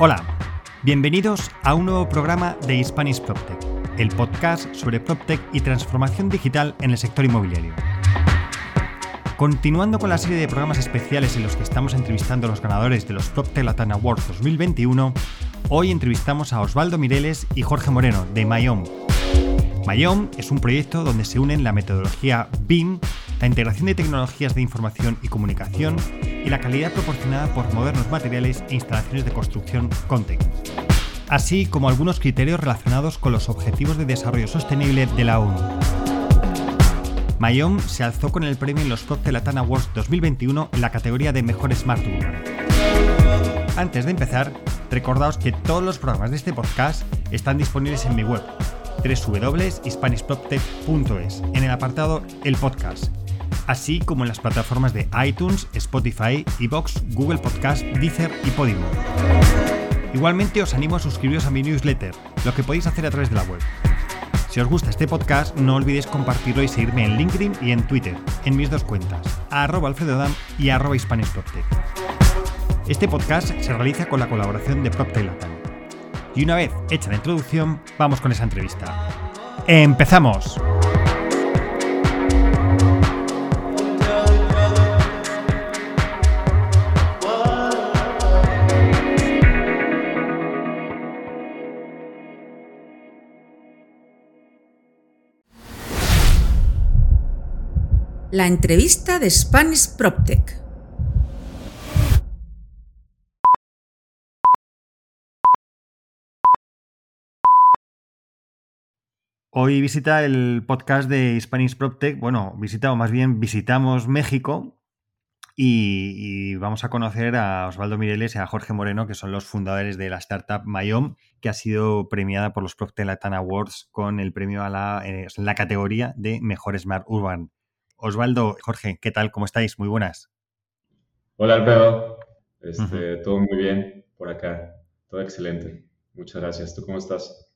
Hola, bienvenidos a un nuevo programa de Spanish PropTech, el podcast sobre PropTech y transformación digital en el sector inmobiliario. Continuando con la serie de programas especiales en los que estamos entrevistando a los ganadores de los PropTech Latin Awards 2021, hoy entrevistamos a Osvaldo Mireles y Jorge Moreno de Mayom. Mayom es un proyecto donde se unen la metodología BIM, la integración de tecnologías de información y comunicación y la calidad proporcionada por modernos materiales e instalaciones de construcción Contec, así como algunos criterios relacionados con los Objetivos de Desarrollo Sostenible de la ONU. Mayom se alzó con el premio en los Top Latin Awards 2021 en la categoría de Mejor Smart Urban. Antes de empezar, recordaos que todos los programas de este podcast están disponibles en mi web www.hispanishproptech.es en el apartado El Podcast, así como en las plataformas de iTunes, Spotify, Evox, Google Podcast, Deezer y Podimo. Igualmente os animo a suscribiros a mi newsletter, lo que podéis hacer a través de la web. Si os gusta este podcast, no olvidéis compartirlo y seguirme en LinkedIn y en Twitter, en mis dos cuentas, arroba alfredodam y arroba Este podcast se realiza con la colaboración de PropTech Latam. Y una vez hecha la introducción, vamos con esa entrevista. ¡Empezamos! La entrevista de Spanish PropTech. Hoy visita el podcast de Spanish PropTech. Bueno, visita o más bien visitamos México y, vamos a conocer a Osvaldo Mireles y a Jorge Moreno, que son los fundadores de la startup Mayom, que ha sido premiada por los PropTech Latin Awards con el premio a la, en eh, la categoría de Mejor Smart Urban. Osvaldo, Jorge, ¿qué tal? ¿Cómo estáis? Muy buenas. Hola Alfredo, este, todo muy bien por acá, todo excelente. Muchas gracias. ¿Tú cómo estás?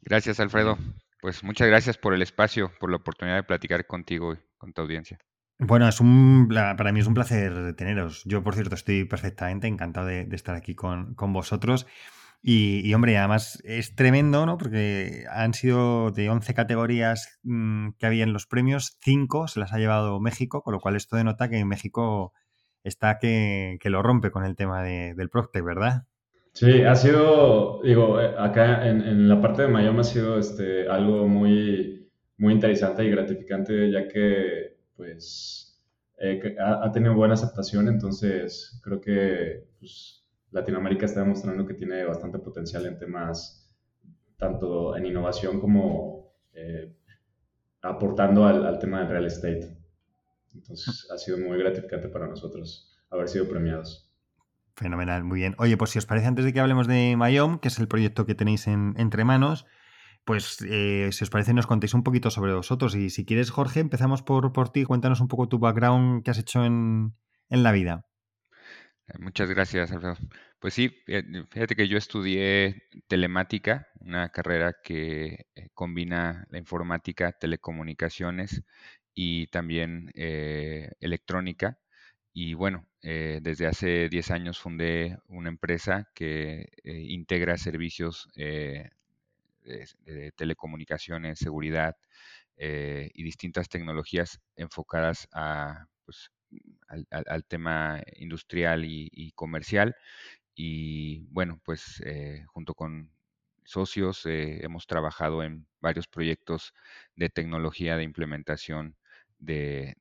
Gracias Alfredo. Pues muchas gracias por el espacio, por la oportunidad de platicar contigo y con tu audiencia. Bueno, es un, para mí es un placer teneros. Yo, por cierto, estoy perfectamente encantado de, estar aquí con, con vosotros. Y, hombre, además es tremendo, ¿no? Porque han sido de 11 categorías mm, que había en los premios, 5 se las ha llevado México, con lo cual esto denota que México está que, lo rompe con el tema del Procter, ¿verdad? Sí, ha sido, digo, eh, acá en, la parte de Miami ha sido este, algo muy, muy interesante y gratificante, ya que, pues, eh, ha, ha, tenido buena aceptación, entonces creo que, pues, Latinoamérica está demostrando que tiene bastante potencial en temas, tanto en innovación como eh, aportando al, tema del real estate. Entonces ha sido muy gratificante para nosotros haber sido premiados. Fenomenal, muy bien. Oye, pues si os parece, antes de que hablemos de Mayom, que es el proyecto que tenéis entre manos, pues eh, si os parece nos contéis un poquito sobre vosotros. Y si quieres, Jorge, empezamos por, por ti. Cuéntanos un poco tu background que has hecho en, en la vida. Eh, muchas gracias, Alfredo. Pues sí, fíjate que yo estudié telemática, una carrera que eh, combina la informática, telecomunicaciones y también eh, electrónica. Y bueno, desde hace 10 años fundé una empresa que integra servicios de, telecomunicaciones, seguridad y distintas tecnologías enfocadas a pues, al, tema industrial y, comercial. Y bueno, pues eh, junto con socios eh, hemos trabajado en varios proyectos de tecnología de implementación de,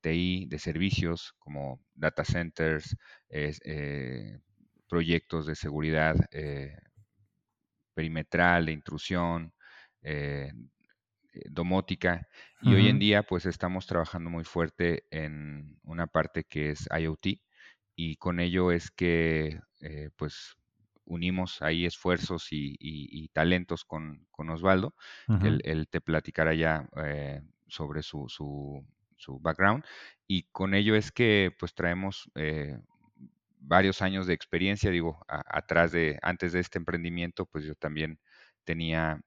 TI, de servicios como data centers, eh, proyectos de seguridad perimetral, de intrusión, domótica y hoy en día pues estamos trabajando muy fuerte en una parte que es IoT y con ello es que eh, pues unimos ahí esfuerzos y, talentos con, Osvaldo, él, te platicará ya eh, sobre su, su, background y con ello es que pues traemos varios años de experiencia, digo, atrás de, antes de este emprendimiento pues yo también tenía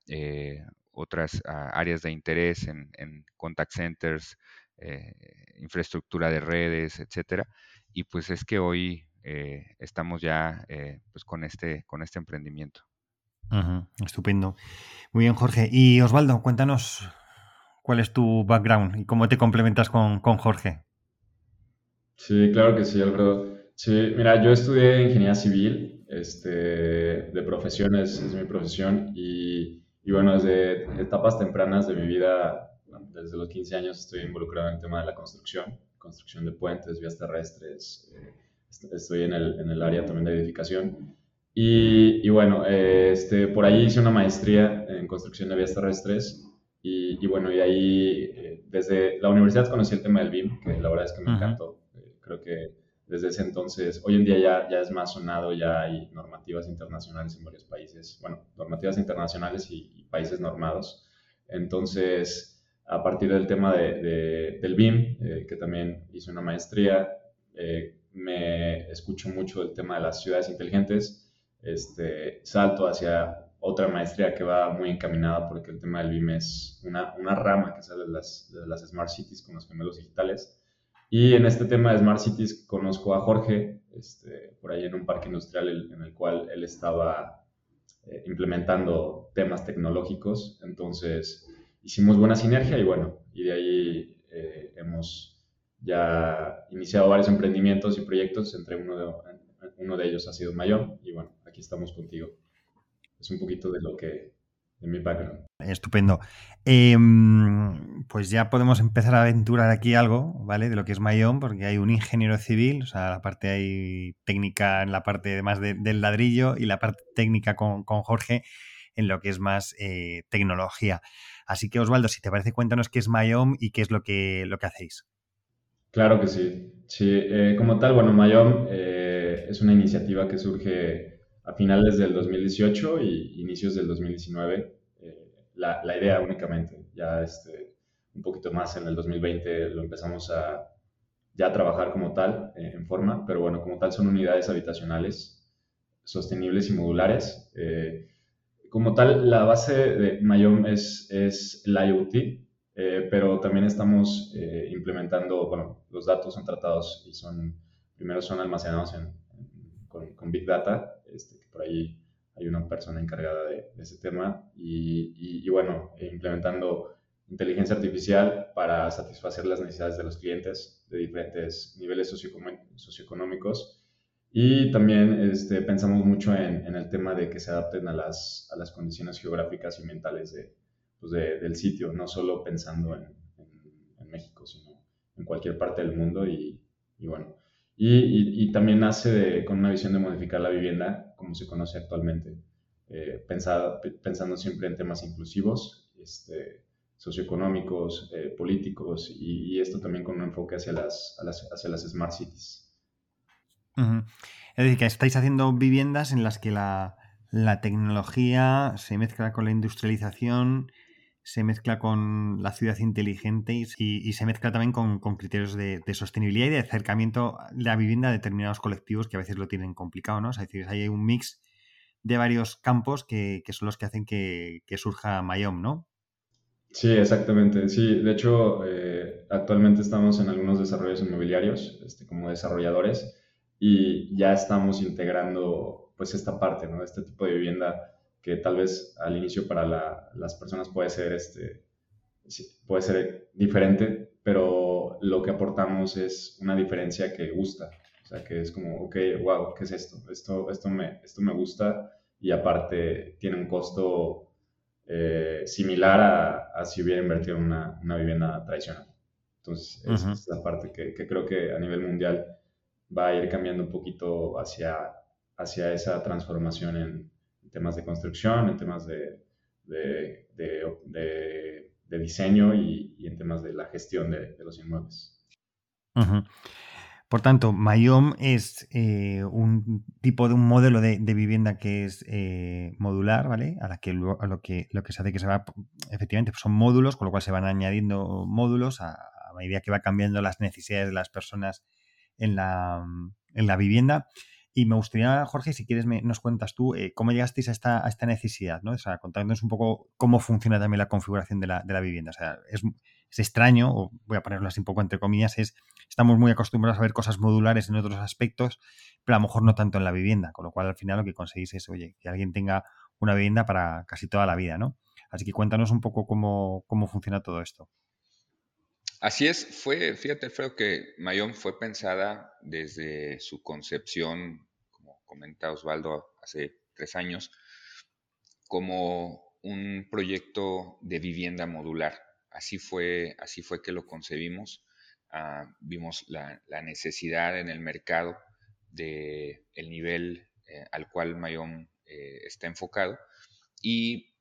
otras ah, áreas de interés en, contact centers, eh, infraestructura de redes, etcétera. Y pues es que hoy estamos ya pues con este, con este emprendimiento. estupendo. Muy bien, Jorge. Y Osvaldo, cuéntanos cuál es tu background y cómo te complementas con, con Jorge. Sí, claro que sí, Alfredo. Sí, mira, yo estudié ingeniería civil, este, de profesiones, es mi profesión, y, y, bueno, desde etapas tempranas de mi vida, desde los 15 años estoy involucrado en el tema de la construcción, construcción de puentes, vías terrestres, eh, estoy en el, en el, área también de edificación. Y, y bueno, este, por ahí hice una maestría en construcción de vías terrestres y, y bueno, y ahí eh, desde la universidad conocí el tema del BIM, que la verdad es que me encantó. Eh, creo que desde ese entonces, hoy en día ya, ya es más sonado, ya hay normativas internacionales en varios países, bueno, normativas internacionales y, países normados. Entonces, a partir del tema de, del BIM, eh, que también hice una maestría, eh, me escucho mucho el tema de las ciudades inteligentes, este, salto hacia otra maestría que va muy encaminada porque el tema del BIM es una, una rama que sale de las, de las Smart Cities con los gemelos digitales y en este tema de Smart Cities conozco a Jorge, este, por ahí en un parque industrial en el cual él estaba eh, implementando temas tecnológicos. Entonces hicimos buena sinergia y bueno, y de ahí eh, hemos ya iniciado varios emprendimientos y proyectos, entre uno de, uno de ellos ha sido Mayón y bueno, aquí estamos contigo. Es un poquito de lo que, de mi background. Estupendo. Em, pues ya podemos empezar a aventurar aquí algo, ¿vale? De lo que es Mayón, porque hay un ingeniero civil, o sea, la parte hay técnica en la parte más del ladrillo y la parte técnica con, Jorge en lo que es más eh, tecnología. Así que Osvaldo, si te parece, cuéntanos qué es Mayom y qué es lo que, lo que hacéis. Claro que sí. Sí, eh, como tal, bueno, Mayom eh, es una iniciativa que surge a finales del 2018 y inicios del 2019 la, la, idea únicamente. Ya este, un poquito más en el 2020 lo empezamos a ya trabajar como tal, eh, en forma, pero bueno, como tal son unidades habitacionales sostenibles y modulares. Eh, como tal, la base de Mayom es, es la IoT, eh, pero también estamos implementando, bueno, los datos son tratados y son, primero son almacenados en, con, con, Big Data, este, que por ahí hay una persona encargada de, ese tema y, y, bueno, implementando inteligencia artificial para satisfacer las necesidades de los clientes de diferentes niveles socioeconómicos. Y también este, pensamos mucho en, en, el tema de que se adapten a las, a las condiciones geográficas y mentales de, pues de, del sitio, no solo pensando en, en, México, sino en cualquier parte del mundo. Y, y bueno, y, también nace con una visión de modificar la vivienda como se conoce actualmente, eh, pensando siempre en temas inclusivos, este, socioeconómicos, eh, políticos y, esto también con un enfoque hacia las, hacia las smart cities. Es decir, que estáis haciendo viviendas en las que la, la tecnología se mezcla con la industrialización, se mezcla con la ciudad inteligente y, se mezcla también con, criterios de, sostenibilidad y de acercamiento de la vivienda a determinados colectivos que a veces lo tienen complicado, ¿no? es decir, hay un mix de varios campos que, son los que hacen que, surja Mayom, ¿no? Sí, exactamente. Sí, de hecho, eh, actualmente estamos en algunos desarrollos inmobiliarios este, como desarrolladores y ya estamos integrando pues esta parte, ¿no? Este tipo de vivienda que tal vez al inicio para las personas puede ser, este, puede ser diferente, pero lo que aportamos es una diferencia que gusta. O sea, que es como, ok, wow, ¿qué es esto? Esto, esto, me, esto me gusta y aparte tiene un costo eh, similar a, si hubiera invertido en una, una vivienda tradicional. Entonces, esa es la parte que, que, creo que a nivel mundial va a ir cambiando un poquito hacia, hacia esa transformación en, temas de construcción, en temas de, diseño y, en temas de la gestión de, los inmuebles. Por tanto, Mayom es eh, un tipo de un modelo de, vivienda que es eh, modular, ¿vale? A la que lo, que lo que se hace que se va, efectivamente, pues son módulos, con lo cual se van añadiendo módulos a, medida que va cambiando las necesidades de las personas en la vivienda. Y me gustaría, Jorge, si quieres, me, nos cuentas tú eh, cómo llegasteis a esta, a esta necesidad, ¿no? O sea, contándonos un poco cómo funciona también la configuración de la, de la vivienda. O sea, es, es, extraño, o voy a ponerlo así un poco entre comillas, es estamos muy acostumbrados a ver cosas modulares en otros aspectos, pero a lo mejor no tanto en la vivienda, con lo cual al final lo que conseguís es, oye, que alguien tenga una vivienda para casi toda la vida, ¿no? Así que cuéntanos un poco cómo, cómo funciona todo esto. Así es, fue, fíjate, Alfredo, que Mayón fue pensada desde su concepción, como comenta Osvaldo hace tres años, como un proyecto de vivienda modular. Así fue, así fue que lo concebimos. Ah, vimos la, necesidad en el mercado del el nivel eh, al cual Mayón eh, está enfocado y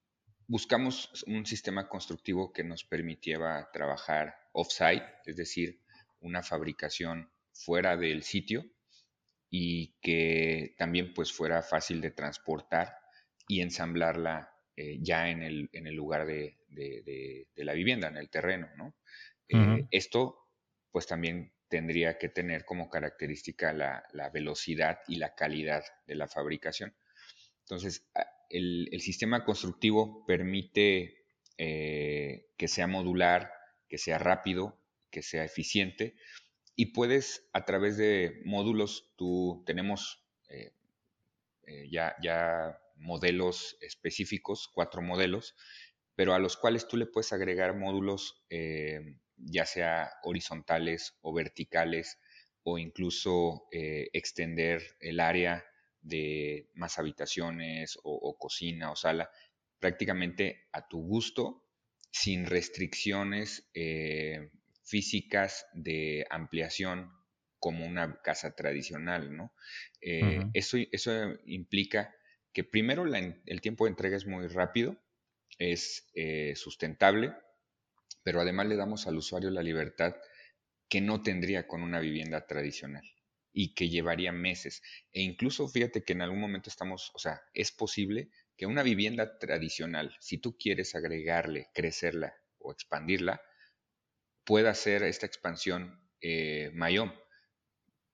buscamos un sistema constructivo que nos permitiera trabajar off-site, es decir, una fabricación fuera del sitio y que también pues fuera fácil de transportar y ensamblarla eh, ya en el, en el lugar de, la vivienda, en el terreno. ¿no? Eh, esto pues también tendría que tener como característica la, velocidad y la calidad de la fabricación. Entonces, el, sistema constructivo permite eh, que sea modular, que sea rápido, que sea eficiente. Y puedes, a través de módulos, tú tenemos eh, eh, ya, ya modelos específicos, cuatro modelos, pero a los cuales tú le puedes agregar módulos eh, ya sea horizontales o verticales o incluso extender el área de más habitaciones o, cocina o sala prácticamente a tu gusto sin restricciones eh, físicas de ampliación como una casa tradicional, ¿no? Eh, eso, eso, implica que primero el tiempo de entrega es muy rápido, es eh, sustentable, pero además le damos al usuario la libertad que no tendría con una vivienda tradicional y que llevaría meses. E incluso fíjate que en algún momento estamos, o sea, es posible que una vivienda tradicional, si tú quieres agregarle, crecerla o expandirla, pueda hacer esta expansión eh, Mayom,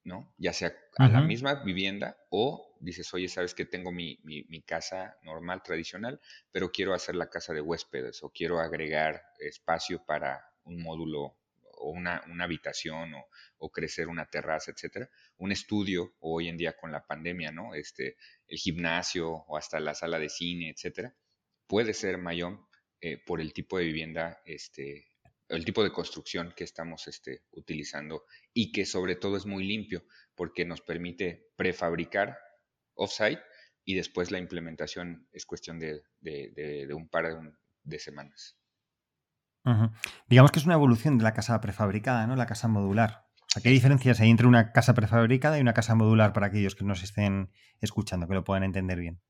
¿no? Ya sea a la misma vivienda o dices, oye, sabes que tengo mi, casa normal, tradicional, pero quiero hacer la casa de huéspedes o quiero agregar espacio para un módulo o una, habitación o, crecer una terraza, etcétera. Un estudio, hoy en día con la pandemia, ¿no? Este, el gimnasio o hasta la sala de cine, etcétera, puede ser Mayón eh, por el tipo de vivienda, este, el tipo de construcción que estamos este, utilizando y que sobre todo es muy limpio porque nos permite prefabricar offsite y después la implementación es cuestión de, un par de semanas. Digamos que es una evolución de la casa prefabricada, ¿no? La casa modular. ¿Qué diferencias hay entre una casa prefabricada y una casa modular para aquellos que nos estén escuchando, que lo puedan entender bien?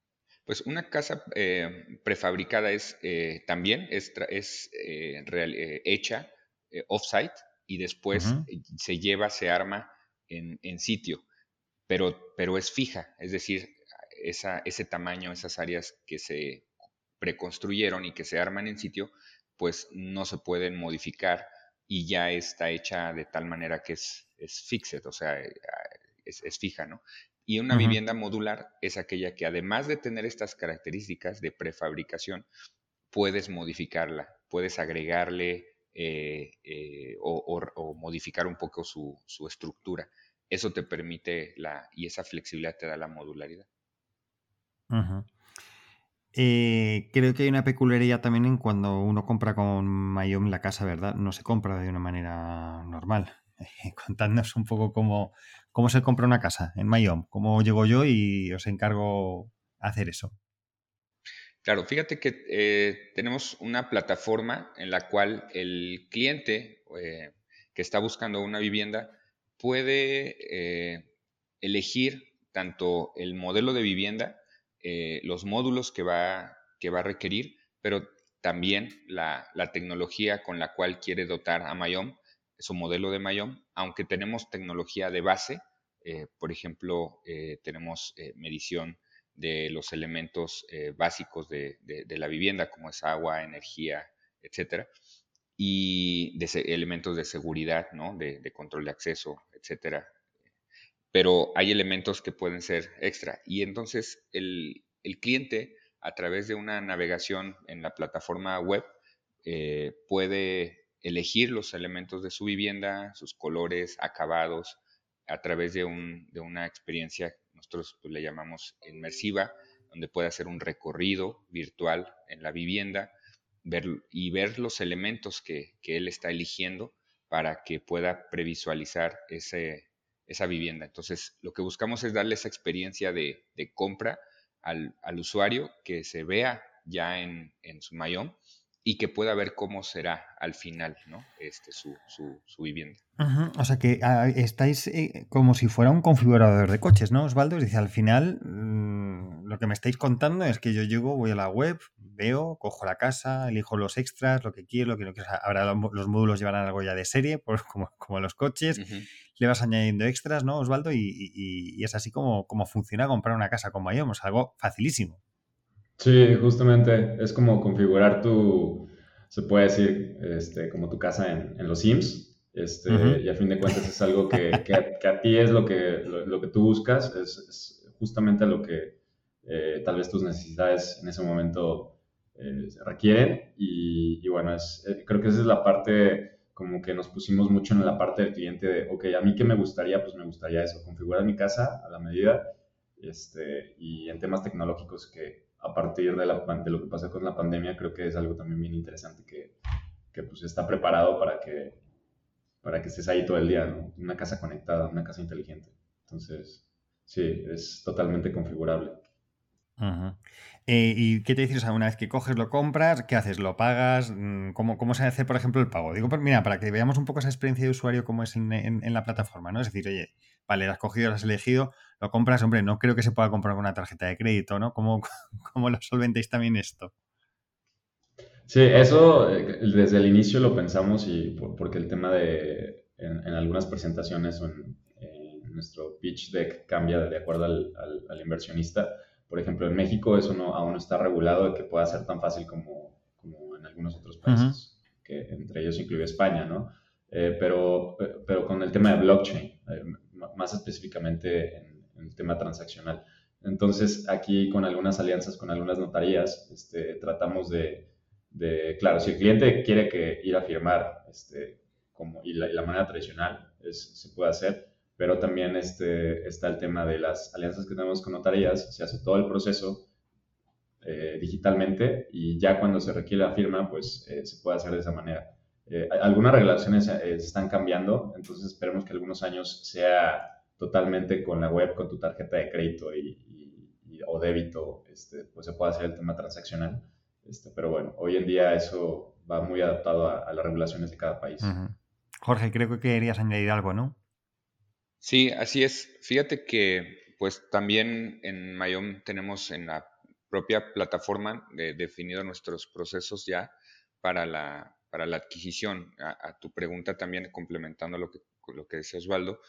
Pues una casa eh, prefabricada es eh, también es, es eh, hecha off-site y después se lleva, se arma en, sitio, pero, pero es fija, es decir, esa, ese tamaño, esas áreas que se preconstruyeron y que se arman en sitio, pues no se pueden modificar y ya está hecha de tal manera que es, es fixed, o sea, eh, es, fija, ¿no? Y una vivienda modular es aquella que además de tener estas características de prefabricación, puedes modificarla, puedes agregarle eh, eh, o, modificar un poco su, estructura. Eso te permite la, y esa flexibilidad te da la modularidad. Eh, creo que hay una peculiaridad también en cuando uno compra con Mayom la casa, ¿verdad? No se compra de una manera normal. contadnos un poco cómo, cómo se compra una casa en Mayom, cómo llego yo y os encargo hacer eso. Claro, fíjate que eh, tenemos una plataforma en la cual el cliente eh, que está buscando una vivienda puede elegir tanto el modelo de vivienda eh, los módulos que va, que va a requerir, pero también la, tecnología con la cual quiere dotar a Mayom, su modelo de Mayom, aunque tenemos tecnología de base, eh, por ejemplo, eh, tenemos medición de los elementos básicos de, la vivienda, como es agua, energía, etcétera, y de elementos de seguridad, ¿no? de, de control de acceso, etcétera, pero hay elementos que pueden ser extra. Y entonces el, cliente, a través de una navegación en la plataforma web, eh, puede elegir los elementos de su vivienda, sus colores, acabados, a través de, una experiencia, nosotros pues, le llamamos inmersiva, donde puede hacer un recorrido virtual en la vivienda ver, y ver los elementos que, él está eligiendo para que pueda previsualizar ese, esa vivienda. Entonces, lo que buscamos es darle esa experiencia de, compra al, usuario que se vea ya en, en su mayón y que pueda ver cómo será al final ¿no? este, su, su, vivienda. O sea que ah, estáis eh, como si fuera un configurador de coches, ¿no, Osvaldo? Dice, al final mm, lo que me estáis contando es que yo llego, voy a la web, veo, cojo la casa, elijo los extras, lo que quiero, lo que no quiero. ahora los, módulos llevarán algo ya de serie, como, como los coches. Le vas añadiendo extras, ¿no, Osvaldo? Y, es así como, como funciona comprar una casa con Mayom, algo facilísimo. Sí, justamente es como configurar tu, se puede decir, este, como tu casa en, en los Sims. Este, Y a fin de cuentas es algo que, que, a, ti es lo que, lo, que tú buscas, es, justamente lo que eh, tal vez tus necesidades en ese momento eh, requieren. Y, y bueno, es, eh, creo que esa es la parte como que nos pusimos mucho en la parte del cliente de, ok, a mí qué me gustaría, pues me gustaría eso, configurar mi casa a la medida este, y en temas tecnológicos que, a partir de, la, de lo que pasa con la pandemia, creo que es algo también bien interesante que, que pues está preparado para que, para que estés ahí todo el día, ¿no? Una casa conectada, una casa inteligente. Entonces, sí, es totalmente configurable. Eh, ¿Y qué te dices? una vez que coges, lo compras, ¿qué haces? ¿Lo pagas? Mm, ¿Cómo, cómo se hace, por ejemplo, el pago? Digo, pues mira, para que veamos un poco esa experiencia de usuario, cómo es en, en, la plataforma, ¿no? Es decir, oye, vale, lo has cogido, lo has elegido, lo compras, hombre, no creo que se pueda comprar con una tarjeta de crédito, ¿no? ¿Cómo, cómo lo solventéis también esto? Sí, eso eh, desde el inicio lo pensamos y porque el tema de, en, algunas presentaciones o en, nuestro pitch deck cambia de acuerdo al, al, inversionista. Por ejemplo, en México eso no, aún no está regulado de que pueda ser tan fácil como, como en algunos otros países, que entre ellos incluye España, ¿no? Eh, pero, pero con el tema de blockchain, eh, más específicamente en, el tema transaccional. Entonces, aquí con algunas alianzas, con algunas notarías, este, tratamos de, claro, si el cliente quiere que ir a firmar, este, como, y la, manera tradicional se puede hacer, pero también este, está el tema de las alianzas que tenemos con notarías, se hace todo el proceso eh, digitalmente y ya cuando se requiere la firma, pues eh, se puede hacer de esa manera. Eh, algunas regulaciones están cambiando, entonces esperemos que algunos años sea totalmente con la web, con tu tarjeta de crédito y, o débito, este, pues se puede hacer el tema transaccional. Este, pero bueno, hoy en día eso va muy adaptado a, las regulaciones de cada país. Jorge, creo que querías añadir algo, ¿no? Sí, así es. Fíjate que pues también en Mayom tenemos en la propia plataforma definido nuestros procesos ya para la, para la adquisición. A, tu pregunta también, complementando lo que, lo que decía Osvaldo,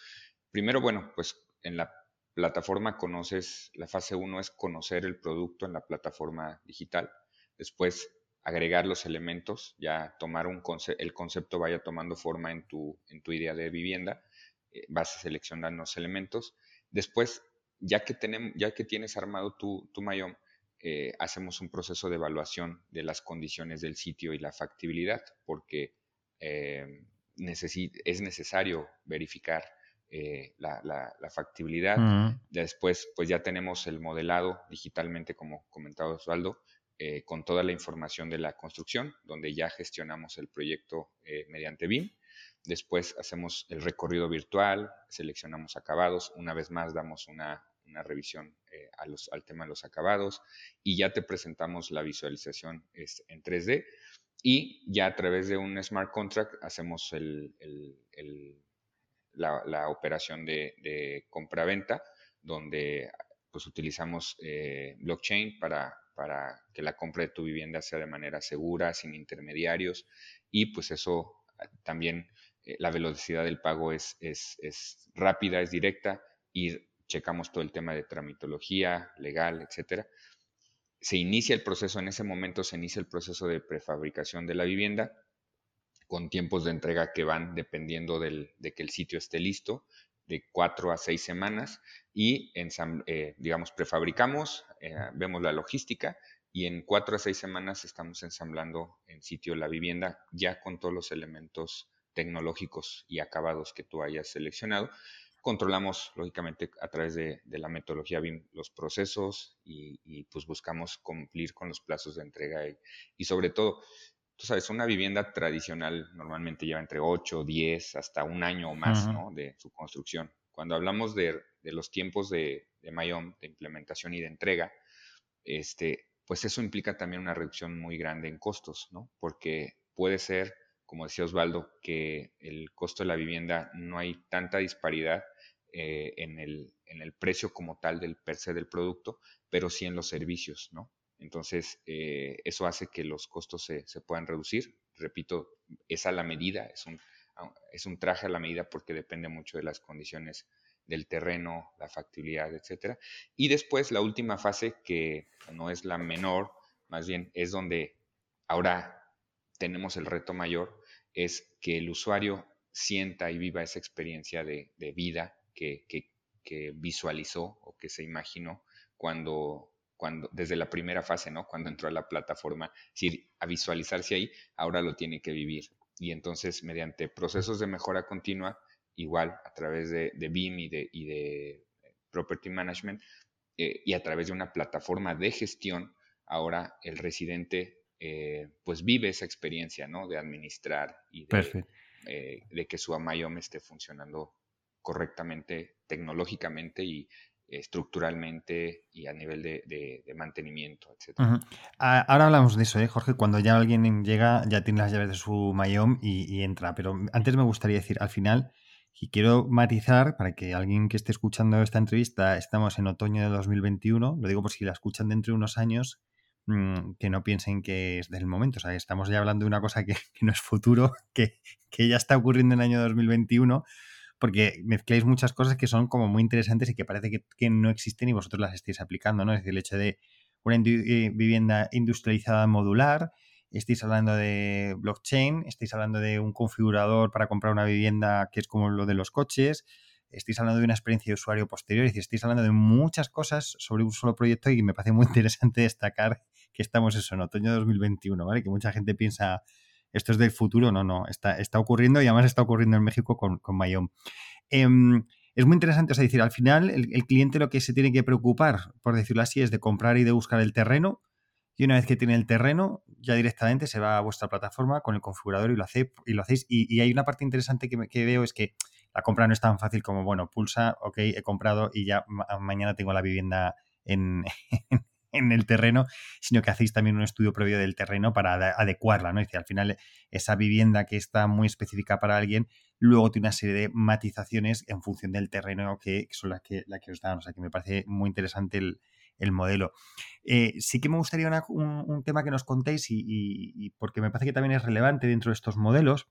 Primero, bueno, pues en la plataforma conoces, la fase 1 es conocer el producto en la plataforma digital. Después, agregar los elementos, ya tomar un el concepto vaya tomando forma en tu, en tu idea de vivienda, eh, vas a seleccionar los elementos. Después, ya que, tenemos, ya que tienes armado tu, tu Mayom, eh, hacemos un proceso de evaluación de las condiciones del sitio y la factibilidad, porque eh, es necesario verificar eh, la, factibilidad. Después, pues ya tenemos el modelado digitalmente, como comentaba Osvaldo, eh, con toda la información de la construcción, donde ya gestionamos el proyecto eh, mediante BIM. Después hacemos el recorrido virtual, seleccionamos acabados, una vez más damos una, revisión a los, al tema de los acabados y ya te presentamos la visualización en 3D y ya a través de un smart contract hacemos el la, operación de, de compra-venta, donde pues utilizamos eh, blockchain para, para que la compra de tu vivienda sea de manera segura, sin intermediarios, y pues eso también eh, la velocidad del pago es, es, es, rápida, es directa, y checamos todo el tema de tramitología, legal, etcétera. Se inicia el proceso, en ese momento se inicia el proceso de prefabricación de la vivienda, con tiempos de entrega que van dependiendo de que el sitio esté listo. de cuatro a seis semanas y, eh, digamos, prefabricamos, eh, vemos la logística y en cuatro a seis semanas estamos ensamblando en sitio la vivienda ya con todos los elementos tecnológicos y acabados que tú hayas seleccionado. Controlamos, lógicamente, a través de, la metodología BIM los procesos y, pues buscamos cumplir con los plazos de entrega y, sobre todo, tú sabes, una vivienda tradicional normalmente lleva entre 8, 10, hasta un año o más ¿no? de su construcción. Cuando hablamos de, los tiempos de, de Mayom, de implementación y de entrega, este, pues eso implica también una reducción muy grande en costos, ¿no? Porque puede ser, como decía Osvaldo, que el costo de la vivienda no hay tanta disparidad eh, en, el, en, el, precio como tal del per se del producto, pero sí en los servicios, ¿no? Entonces, eh, eso hace que los costos se, se, puedan reducir. Repito, es a la medida, es un, es un traje a la medida porque depende mucho de las condiciones del terreno, la factibilidad, etcétera. Y después la última fase, que no es la menor, más bien es donde ahora tenemos el reto mayor, es que el usuario sienta y viva esa experiencia de, vida que, visualizó o que se imaginó cuando, cuando, desde la primera fase, ¿no? Cuando entró a la plataforma, es a visualizarse ahí, ahora lo tiene que vivir. Y entonces, mediante procesos de mejora continua, igual a través de, BIM y de, y de Property Management eh, y a través de una plataforma de gestión, ahora el residente eh, pues vive esa experiencia, ¿no? De administrar y de, de que su Amayom esté funcionando correctamente, tecnológicamente y estructuralmente y a nivel de, mantenimiento, etc. Ahora hablamos de eso, ¿eh, Jorge. Cuando ya alguien llega, ya tiene las llaves de su Mayom y, y, entra. Pero antes me gustaría decir, al final, y quiero matizar para que alguien que esté escuchando esta entrevista, estamos en otoño de 2021, lo digo por si la escuchan dentro de unos años, mm, que no piensen que es del momento. O sea, estamos ya hablando de una cosa que, no es futuro, que, ya está ocurriendo en el año 2021, porque mezcláis muchas cosas que son como muy interesantes y que parece que, que no existen y vosotros las estáis aplicando, ¿no? Es decir, el hecho de una eh, vivienda industrializada modular, estáis hablando de blockchain, estáis hablando de un configurador para comprar una vivienda que es como lo de los coches, estáis hablando de una experiencia de usuario posterior, es decir, estáis hablando de muchas cosas sobre un solo proyecto y me parece muy interesante destacar que estamos eso en otoño de 2021, ¿vale? Que mucha gente piensa esto es del futuro, no, no, está, está ocurriendo y además está ocurriendo en México con, con Mayom. Em, es muy interesante, o sea, decir, al final el, cliente lo que se tiene que preocupar, por decirlo así, es de comprar y de buscar el terreno, y una vez que tiene el terreno, ya directamente se va a vuestra plataforma con el configurador y lo, hace, y lo hacéis. Y, hay una parte interesante que, veo es que la compra no es tan fácil como, bueno, pulsa, ok, he comprado y ya mañana tengo la vivienda en, en el terreno, sino que hacéis también un estudio previo del terreno para adecuarla, ¿no? Es decir, al final esa vivienda que está muy específica para alguien, luego tiene una serie de matizaciones en función del terreno que, son las que, la que os dan. O sea, que me parece muy interesante el, el modelo. Eh, sí que me gustaría un, tema que nos contéis y, porque me parece que también es relevante dentro de estos modelos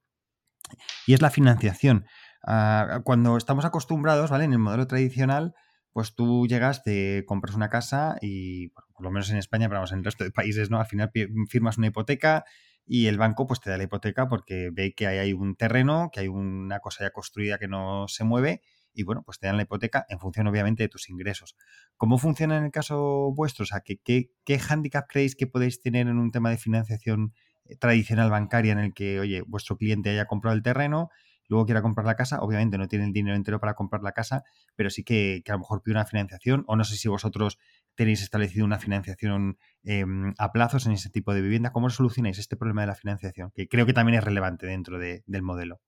y es la financiación. Ah, cuando estamos acostumbrados, ¿vale? En el modelo tradicional, pues tú llegas, te compras una casa y, por lo menos en España, pero vamos, en el resto de países, ¿no? Al final firmas una hipoteca y el banco pues te da la hipoteca porque ve que hay un terreno, que hay una cosa ya construida que no se mueve y bueno, pues te dan la hipoteca en función obviamente de tus ingresos. ¿Cómo funciona en el caso vuestro? O sea, ¿qué, qué, qué handicap creéis que podéis tener en un tema de financiación eh, tradicional bancaria en el que, oye, vuestro cliente haya comprado el terreno, luego quiera comprar la casa, obviamente no tiene el dinero entero para comprar la casa, pero sí que, a lo mejor pide una financiación, o no sé si vosotros tenéis establecido una financiación em, a plazos en ese tipo de vivienda. ¿Cómo solucionáis este problema de la financiación? Que creo que también es relevante dentro del modelo.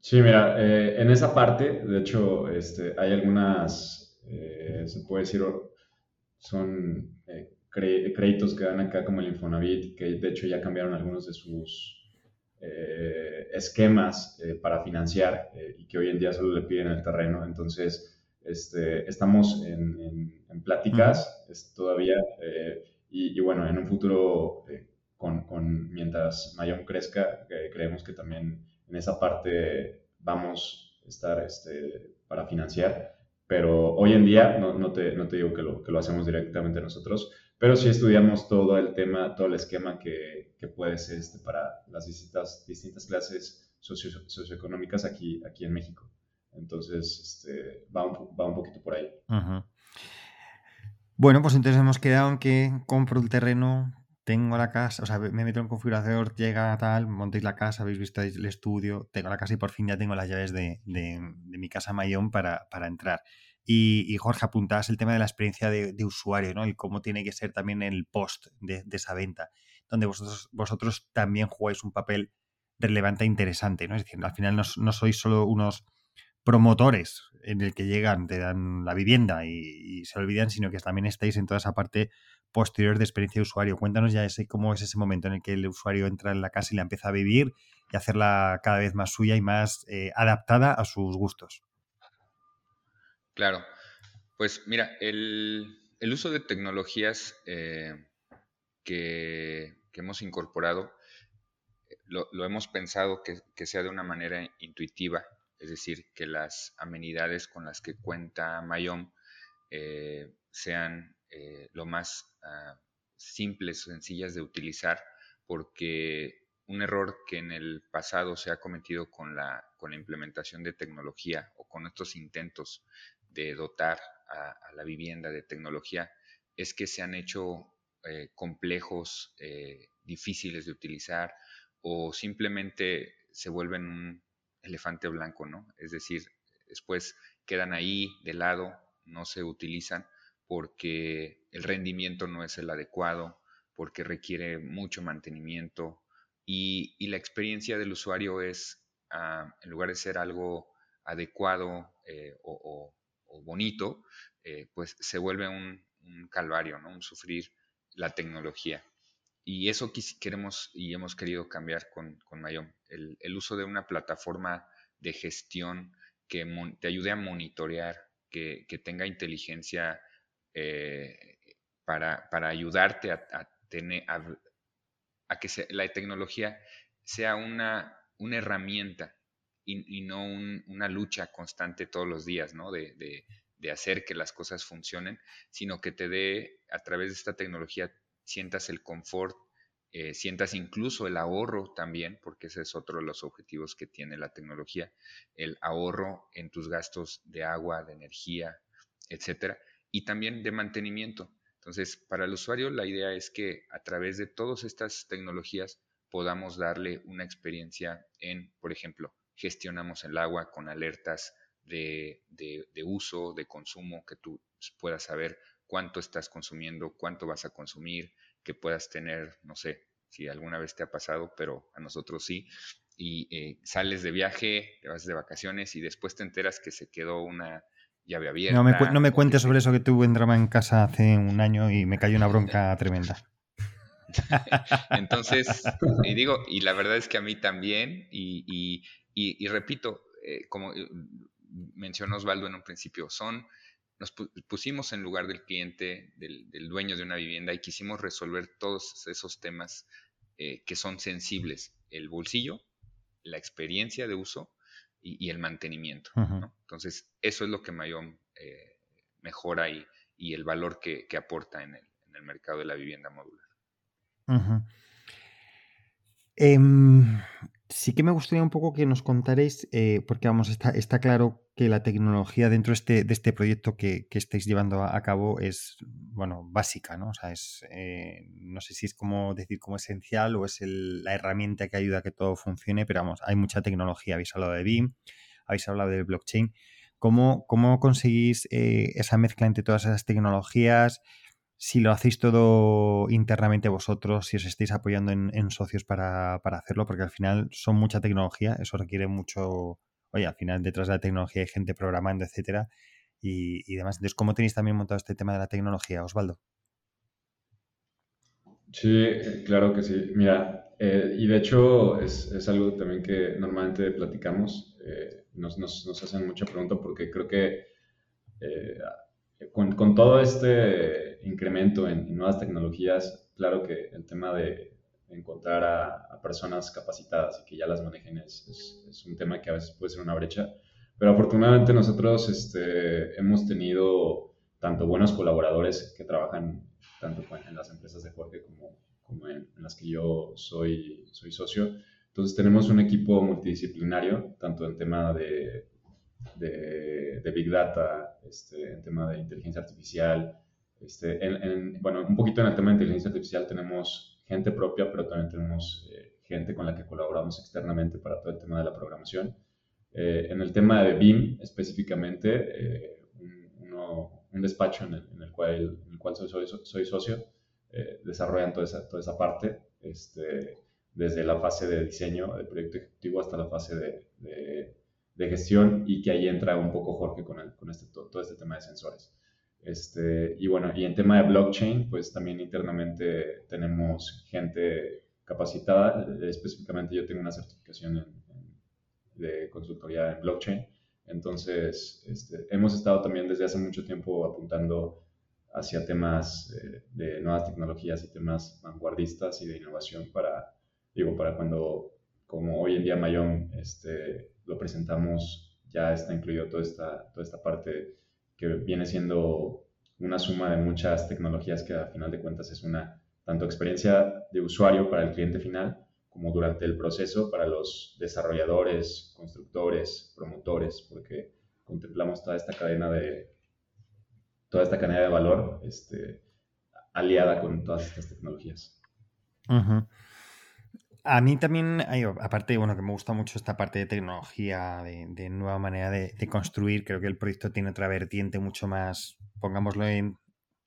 Sí, mira, eh, en esa parte, de hecho, este, hay algunas, eh, se puede decir, son eh, créditos que dan acá como el Infonavit, que de hecho ya cambiaron algunos de sus esquemas para financiar y que hoy en día solo le piden el terreno. Entonces, este, estamos en, pláticas todavía y, bueno, en un futuro, con, con, mientras Mayom crezca, creemos que también en esa parte vamos a estar este, para financiar, pero hoy en día no, no, te, no te, digo que lo, que lo, hacemos directamente nosotros, pero sí estudiamos todo el tema, todo el esquema que, que puede ser este, para las distintas, distintas clases socio, socioeconómicas aquí, aquí en México. Entonces, este, va, un, va un poquito por ahí. Bueno, pues entonces hemos quedado en que compro el terreno, tengo la casa, o sea, me meto en configurador, llega tal, montéis la casa, habéis visto el estudio, tengo la casa y por fin ya tengo las llaves de, mi casa Mayón para, para entrar. Y, Jorge, apuntabas el tema de la experiencia de, usuario, ¿no? Y cómo tiene que ser también el post de, esa venta, donde vosotros, vosotros también jugáis un papel relevante e interesante, ¿no? Es decir, al final no, sois solo unos promotores en el que llegan, te dan la vivienda y, se olvidan, sino que también estáis en toda esa parte posterior de experiencia de usuario. Cuéntanos ya ese, cómo es ese momento en el que el usuario entra en la casa y la empieza a vivir y hacerla cada vez más suya y más eh, adaptada a sus gustos. Claro, pues mira, el, uso de tecnologías eh, que, hemos incorporado lo, hemos pensado que, sea de una manera intuitiva, es decir, que las amenidades con las que cuenta Mayom eh, sean eh, lo más uh, simples, sencillas de utilizar, porque un error que en el pasado se ha cometido con la, con la implementación de tecnología o con estos intentos de dotar a, la vivienda de tecnología es que se han hecho eh, complejos, eh, difíciles de utilizar o simplemente se vuelven un elefante blanco, ¿no? Es decir, después quedan ahí de lado, no se utilizan porque el rendimiento no es el adecuado, porque requiere mucho mantenimiento y, la experiencia del usuario es, ah, en lugar de ser algo adecuado eh, o, bonito, eh, pues se vuelve un, calvario, ¿no? un sufrir la tecnología. Y eso queremos y hemos querido cambiar con, con Mayom, el, uso de una plataforma de gestión que te ayude a monitorear, que, tenga inteligencia eh, para, ayudarte a, tener, a, que la tecnología sea una, una herramienta y, no una lucha constante todos los días, ¿no? De, hacer que las cosas funcionen, sino que te dé, a través de esta tecnología, sientas el confort, eh, sientas incluso el ahorro también, porque ese es otro de los objetivos que tiene la tecnología, el ahorro en tus gastos de agua, de energía, etcétera, y también de mantenimiento. Entonces, para el usuario la idea es que a través de todas estas tecnologías podamos darle una experiencia en, por ejemplo, gestionamos el agua con alertas de, uso, de consumo, que tú puedas saber cuánto estás consumiendo, cuánto vas a consumir, que puedas tener, no sé, si alguna vez te ha pasado, pero a nosotros sí, y eh, sales de viaje, te vas de vacaciones y después te enteras que se quedó una llave abierta. No me, no me cuentes sobre eso que tuve en drama en casa hace un año y me cayó una bronca tremenda. Entonces, y digo, y la verdad es que a mí también, y, y, repito, eh, como eh, mencionó Osvaldo en un principio, son, nos pusimos en lugar del cliente, del, dueño de una vivienda y quisimos resolver todos esos temas eh, que son sensibles, el bolsillo, la experiencia de uso y, el mantenimiento. Entonces, eso es lo que Mayom mejora y, y, el valor que, aporta en el, en el, mercado de la vivienda modular. Sí que me gustaría un poco que nos contaréis, eh, porque vamos, está, está claro que la tecnología dentro de este, de este proyecto que, estáis llevando a, cabo es, bueno, básica, ¿no? O sea, es, eh, no sé si es como decir como esencial o es la herramienta que ayuda a que todo funcione, pero vamos, hay mucha tecnología. Habéis hablado de BIM, habéis hablado del blockchain. ¿Cómo, cómo conseguís eh, esa mezcla entre todas esas tecnologías? Si lo hacéis todo internamente vosotros, si os estáis apoyando en, socios para, hacerlo, porque al final son mucha tecnología, eso requiere mucho, oye, al final detrás de la tecnología hay gente programando, etcétera, y, demás. Entonces, ¿cómo tenéis también montado este tema de la tecnología, Osvaldo? Sí, claro que sí. Mira, eh, y de hecho es, algo también que normalmente platicamos, eh, nos, hacen mucha pregunta porque creo que eh, con, todo este incremento en, nuevas tecnologías, claro que el tema de encontrar a, personas capacitadas y que ya las manejen es, es, un tema que a veces puede ser una brecha, pero afortunadamente nosotros este, hemos tenido tanto buenos colaboradores que trabajan tanto en las empresas de Jorge como, como en, las que yo soy, soy socio. Entonces tenemos un equipo multidisciplinario, tanto en tema de de, Big Data, este, en tema de inteligencia artificial. Este, bueno, un poquito en el tema de inteligencia artificial tenemos gente propia, pero también tenemos eh, gente con la que colaboramos externamente para todo el tema de la programación. Eh, en el tema de BIM específicamente, eh, un, despacho en el, cual, en el cual soy, soy, socio, desarrollan toda esa, toda esa parte, este, desde la fase de diseño del proyecto ejecutivo hasta la fase de de gestión y que ahí entra un poco Jorge con, con este, todo, este tema de sensores. Este, y bueno, y en tema de blockchain, pues también internamente tenemos gente capacitada. Específicamente yo tengo una certificación de consultoría en blockchain. Entonces, este, hemos estado también desde hace mucho tiempo apuntando hacia temas eh, de nuevas tecnologías y temas vanguardistas y de innovación para, digo, para cuando, como hoy en día Mayón, este, lo presentamos, ya está incluido toda esta, toda esta parte que viene siendo una suma de muchas tecnologías que a final de cuentas es una tanto experiencia de usuario para el cliente final como durante el proceso para los desarrolladores, constructores, promotores, porque contemplamos toda esta cadena de toda esta cadena de valor este, aliada con todas estas tecnologías. A mí también, aparte, bueno, que me gusta mucho esta parte de tecnología, de, nueva manera de, construir, creo que el proyecto tiene otra vertiente mucho más, pongámoslo en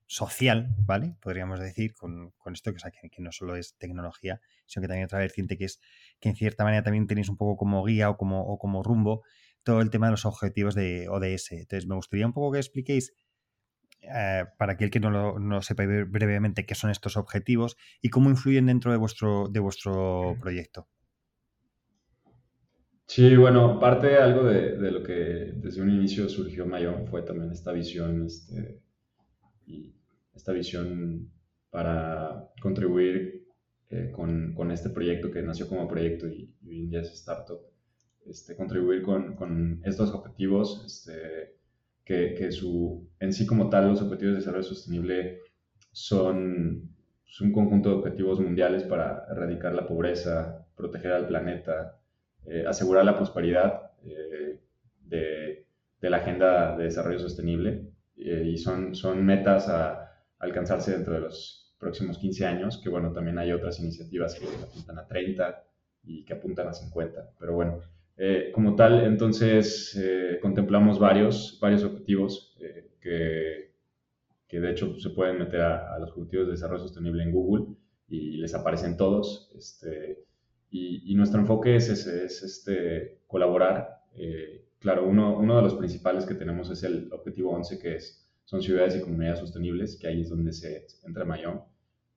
social, ¿vale? Podríamos decir, con, esto que, que, no solo es tecnología, sino que también otra vertiente que es que en cierta manera también tenéis un poco como guía o como, o como rumbo todo el tema de los objetivos de ODS. Entonces, me gustaría un poco que expliquéis eh, para aquel que no, lo, sepa brevemente qué son estos objetivos y cómo influyen dentro de vuestro, de vuestro proyecto. Sí, bueno, parte de algo de, lo que desde un inicio surgió Mayón fue también esta visión, este, y esta visión para contribuir eh, con, este proyecto que nació como proyecto y, hoy en día es startup, este, contribuir con, con estos objetivos, este, que, su, en sí como tal los objetivos de desarrollo sostenible son, un conjunto de objetivos mundiales para erradicar la pobreza, proteger al planeta, eh, asegurar la prosperidad eh, de, de, la agenda de desarrollo sostenible eh, y son, son metas a alcanzarse dentro de los próximos 15 años, que bueno, también hay otras iniciativas que apuntan a 30 y que apuntan a 50, pero bueno, eh, como tal, entonces eh, contemplamos varios, varios objetivos eh, que, que, de hecho se pueden meter a, los objetivos de desarrollo sostenible en Google y les aparecen todos. Este, y, nuestro enfoque es, es, este, colaborar. claro, uno, uno de los principales que tenemos es el objetivo 11, que es, son ciudades y comunidades sostenibles, que ahí es donde se entra Mayón.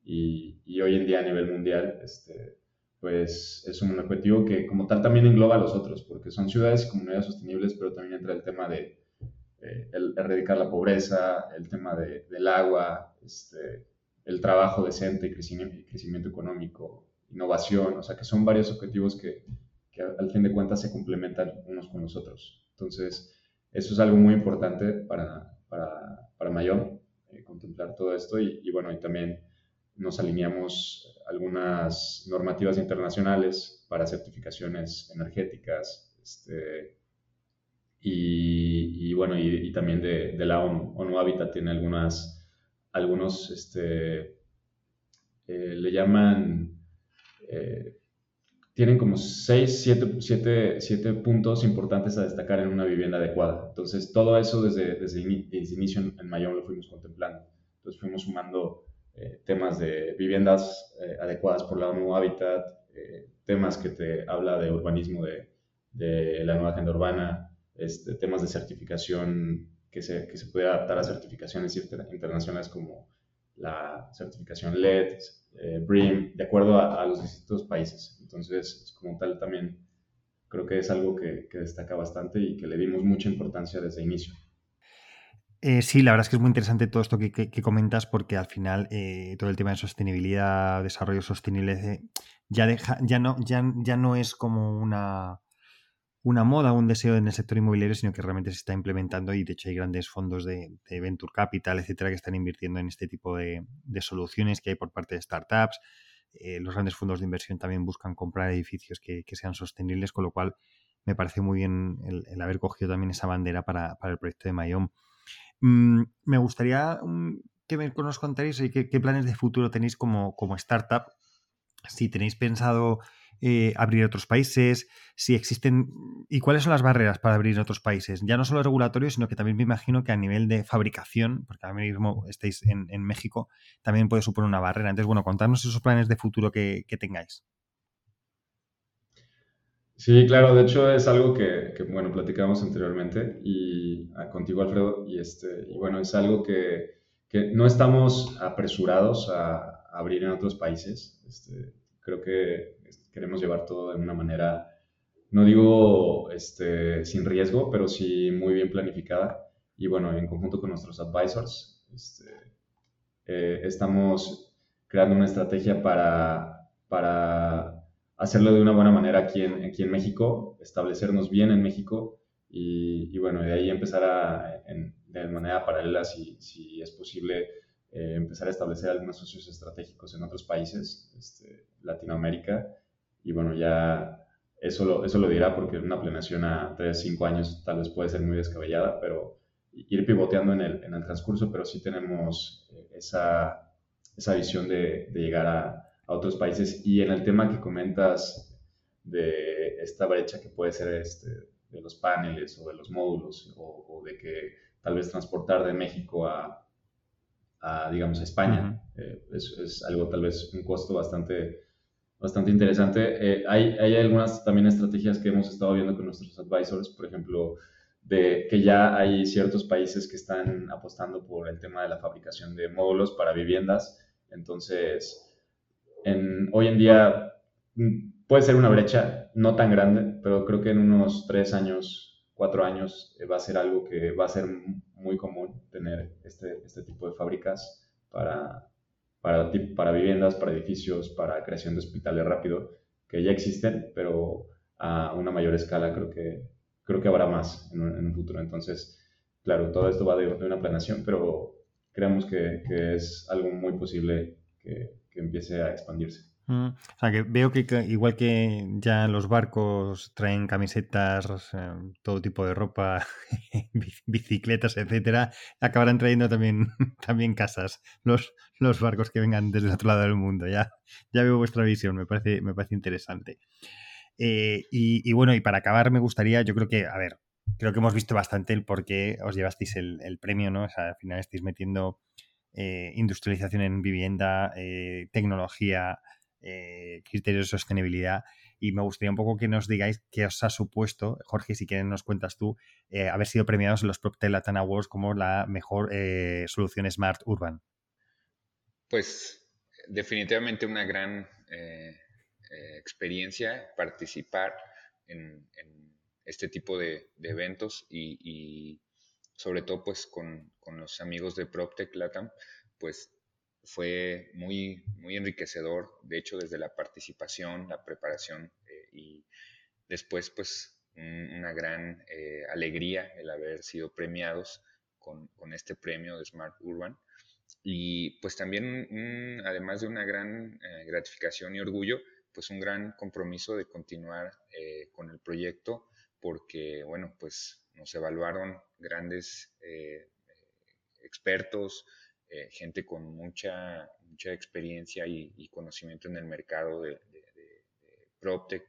Y, y hoy en día a nivel mundial, este, pues es un objetivo que como tal también engloba a los otros, porque son ciudades y comunidades sostenibles, pero también entra el tema de eh, erradicar la pobreza, el tema de, del agua, este, el trabajo decente crecimiento, crecimiento, económico, innovación, o sea que son varios objetivos que, que, al fin de cuentas se complementan unos con los otros. Entonces, eso es algo muy importante para, para, para Mayón, eh, contemplar todo esto y, y bueno, y también nos alineamos algunas normativas internacionales para certificaciones energéticas, este, y, bueno, y, también de, la ONU. ONU Habitat tiene algunas, algunos, este, eh, le llaman, eh, tienen como seis, siete, siete, siete, puntos importantes a destacar en una vivienda adecuada. Entonces, todo eso desde, desde, inicio en, en lo fuimos contemplando. Entonces, fuimos sumando eh, temas de viviendas eh, adecuadas por la ONU Habitat, eh, temas que te habla de urbanismo de, de la nueva agenda urbana, este, temas de certificación que se, que se puede adaptar a certificaciones internacionales como la certificación LED, BREEAM, de acuerdo a, los distintos países. Entonces, como tal, también creo que es algo que, que destaca bastante y que le dimos mucha importancia desde el inicio. Eh, sí, la verdad es que es muy interesante todo esto que, comentas porque al final eh, todo el tema de sostenibilidad, desarrollo sostenible, eh, ya, deja, ya, no, ya, no es como una, una moda, un deseo en el sector inmobiliario, sino que realmente se está implementando y de hecho hay grandes fondos de, Venture Capital, etcétera, que están invirtiendo en este tipo de, soluciones que hay por parte de startups. los grandes fondos de inversión también buscan comprar edificios que, sean sostenibles, con lo cual me parece muy bien el, haber cogido también esa bandera para, el proyecto de Mayom. Mm, me gustaría mm, que nos contaréis qué, planes de futuro tenéis como, como startup. Si tenéis pensado eh, abrir otros países, si existen y cuáles son las barreras para abrir otros países. Ya no solo regulatorios, sino que también me imagino que a nivel de fabricación, porque ahora mismo estáis en, México, también puede suponer una barrera. Entonces, bueno, contarnos esos planes de futuro que, tengáis. Sí, claro, de hecho es algo que, bueno, platicamos anteriormente y ah, contigo, Alfredo, y, este, y bueno, es algo que, no estamos apresurados a, abrir en otros países. Este, creo que queremos llevar todo de una manera, no digo este, sin riesgo, pero sí muy bien planificada. Y bueno, en conjunto con nuestros advisors, este, eh, estamos creando una estrategia para, para hacerlo de una buena manera aquí en, aquí en México, establecernos bien en México y, bueno, de ahí empezar a, de manera paralela, si, si es posible, eh, empezar a establecer algunos socios estratégicos en otros países, este, Latinoamérica, y bueno, ya eso lo, eso lo dirá porque una planeación a 3, 5 años tal vez puede ser muy descabellada, pero ir pivoteando en el, en el transcurso, pero sí tenemos eh, esa, esa visión de, de llegar a, a, otros países. Y en el tema que comentas de esta brecha que puede ser este, de los paneles o de los módulos, o, de que tal vez transportar de México a, a digamos, a España, eh, es, es, algo tal vez un costo bastante bastante interesante. Eh, hay, hay, algunas también estrategias que hemos estado viendo con nuestros advisors, por ejemplo, de que ya hay ciertos países que están apostando por el tema de la fabricación de módulos para viviendas. Entonces, en, hoy en día mm, puede ser una brecha no tan grande, pero creo que en unos tres años, cuatro años, eh, va a ser algo que va a ser muy común tener este, este tipo de fábricas para, para, para viviendas, para edificios, para creación de hospitales rápido, que ya existen, pero a una mayor escala creo que, creo que habrá más en un, futuro. Entonces, claro, todo esto va de, una planeación, pero creemos que, que, es algo muy posible que, que empiece a expandirse. Mm, o sea, que veo que, igual que ya los barcos traen camisetas, em, todo tipo de ropa, bicicletas, etcétera, acabarán trayendo también, también casas los, los barcos que vengan desde el otro lado del mundo. Ya, ya veo vuestra visión, me parece, me parece interesante. Eh, y, bueno, y para acabar me gustaría, yo creo que, a ver, creo que hemos visto bastante el por qué os llevasteis el, premio, ¿no? O sea, al final estáis metiendo eh, industrialización en vivienda, eh, tecnología, eh, criterios de sostenibilidad. Y me gustaría un poco que nos digáis qué os ha supuesto, Jorge, si quieres nos cuentas tú, haber sido premiados en los PropTech Latin Awards como la mejor solución Smart Urban. Pues definitivamente una gran experiencia participar en, este tipo de, eventos y, sobre todo pues con, con los amigos de PropTech Latam, pues fue muy, muy enriquecedor, de hecho, desde la participación, la preparación eh, y después, pues, una gran eh, alegría el haber sido premiados con, con, este premio de Smart Urban. Y pues también, además de una gran eh, gratificación y orgullo, pues un gran compromiso de continuar con el proyecto porque, bueno, pues nos evaluaron grandes expertos, eh, gente con mucha, mucha experiencia y, conocimiento en el mercado de, de, PropTech,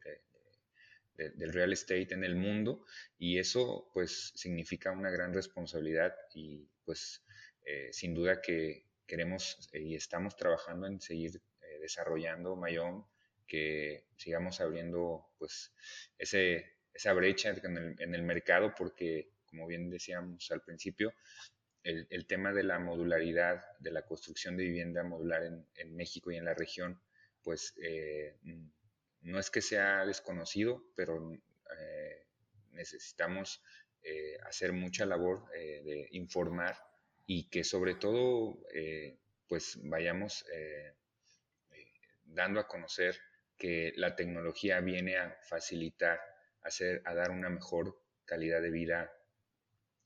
del real estate en el mundo y eso pues significa una gran responsabilidad y pues eh, sin duda que queremos eh, y estamos trabajando en seguir desarrollando Mayom, que sigamos abriendo pues ese, esa brecha en el, en mercado porque como bien decíamos al principio, el, tema de la modularidad, de la construcción de vivienda modular en, México y en la región, pues eh, no es que sea desconocido, pero eh, necesitamos eh, hacer mucha labor de informar y que sobre todo pues vayamos dando a conocer que la tecnología viene a facilitar, hacer, a dar una mejor calidad de vida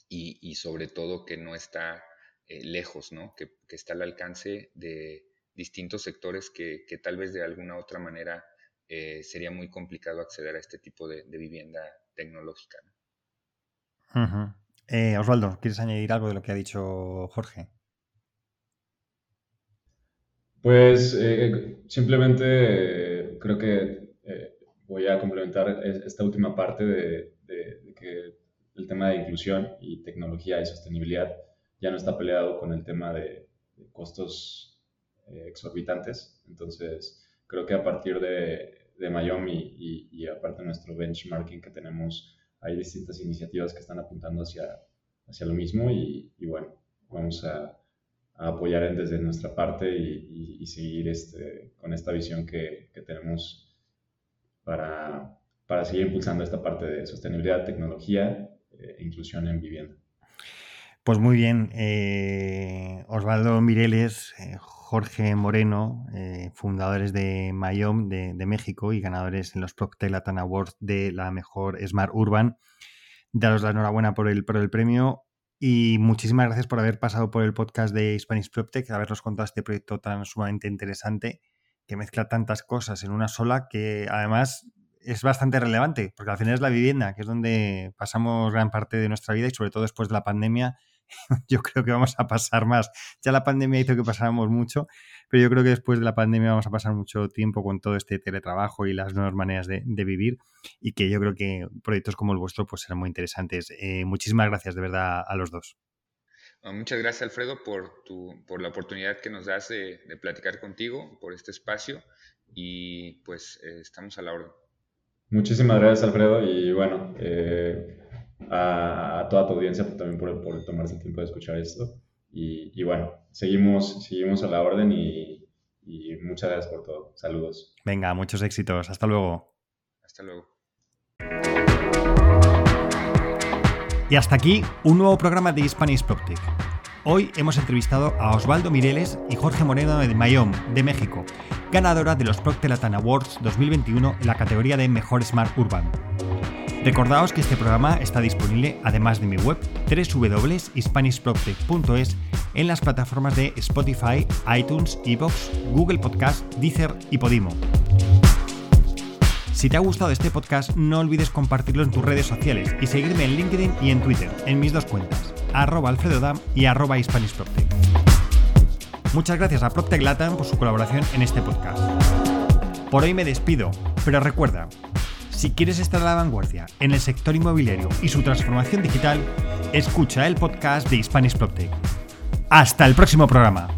y, sobre todo que no está eh, lejos, ¿no? Que, está al alcance de distintos sectores que, tal vez de alguna otra manera eh, sería muy complicado acceder a este tipo de, vivienda tecnológica. Eh, Osvaldo, ¿quieres añadir algo de lo que ha dicho Jorge? Pues eh, simplemente creo que voy a complementar esta última parte de, que el tema de inclusión y tecnología y sostenibilidad ya no está peleado con el tema de, costos eh, exorbitantes. Entonces, creo que a partir de, de Mayom y, aparte de nuestro benchmarking que tenemos, hay distintas iniciativas que están apuntando hacia, hacia lo mismo y, bueno, vamos a, apoyar desde nuestra parte y, seguir este, con esta visión que, que tenemos para, para seguir impulsando esta parte de sostenibilidad, tecnología e inclusión en vivienda. Pues muy bien, eh, Osvaldo Mireles, eh, Jorge Moreno, fundadores de Mayom de, México y ganadores en los Procter Latin Awards de la mejor Smart Urban. Daros la enhorabuena por el, por el premio y muchísimas gracias por haber pasado por el podcast de Spanish PropTech, habernos contado este proyecto tan sumamente interesante que mezcla tantas cosas en una sola que además es bastante relevante, porque al final es la vivienda, que es donde pasamos gran parte de nuestra vida y sobre todo después de la pandemia, yo creo que vamos a pasar más. Ya la pandemia hizo que pasáramos mucho, pero yo creo que después de la pandemia vamos a pasar mucho tiempo con todo este teletrabajo y las nuevas maneras de, vivir y que yo creo que proyectos como el vuestro pues serán muy interesantes. Eh, muchísimas gracias de verdad a los dos. Muchas gracias, Alfredo, por, tu, por la oportunidad que nos das de, platicar contigo, por este espacio y pues eh, estamos a la orden. Muchísimas gracias, Alfredo, y bueno, eh, a, toda tu audiencia también por, por, tomarse el tiempo de escuchar esto. Y, bueno, seguimos, seguimos a la orden y, y muchas gracias por todo. Saludos. Venga, muchos éxitos. Hasta luego. Hasta luego. Y hasta aquí un nuevo programa de Spanish PropTech. Hoy hemos entrevistado a Osvaldo Mireles y Jorge Moreno de Mayom, de México, ganadora de los Procter Latin Awards 2021 en la categoría de Mejor Smart Urban. Recordaos que este programa está disponible, además de mi web, www.hispanishproctech.es, en las plataformas de Spotify, iTunes, Evox, Google Podcast, Deezer y Podimo. Si te ha gustado este podcast, no olvides compartirlo en tus redes sociales y seguirme en LinkedIn y en Twitter, en mis dos cuentas, arroba alfredodam y arroba Muchas gracias a PropTech Latam por su colaboración en este podcast. Por hoy me despido, pero recuerda, si quieres estar a la vanguardia en el sector inmobiliario y su transformación digital, escucha el podcast de Spanish PropTech. Hasta el próximo programa.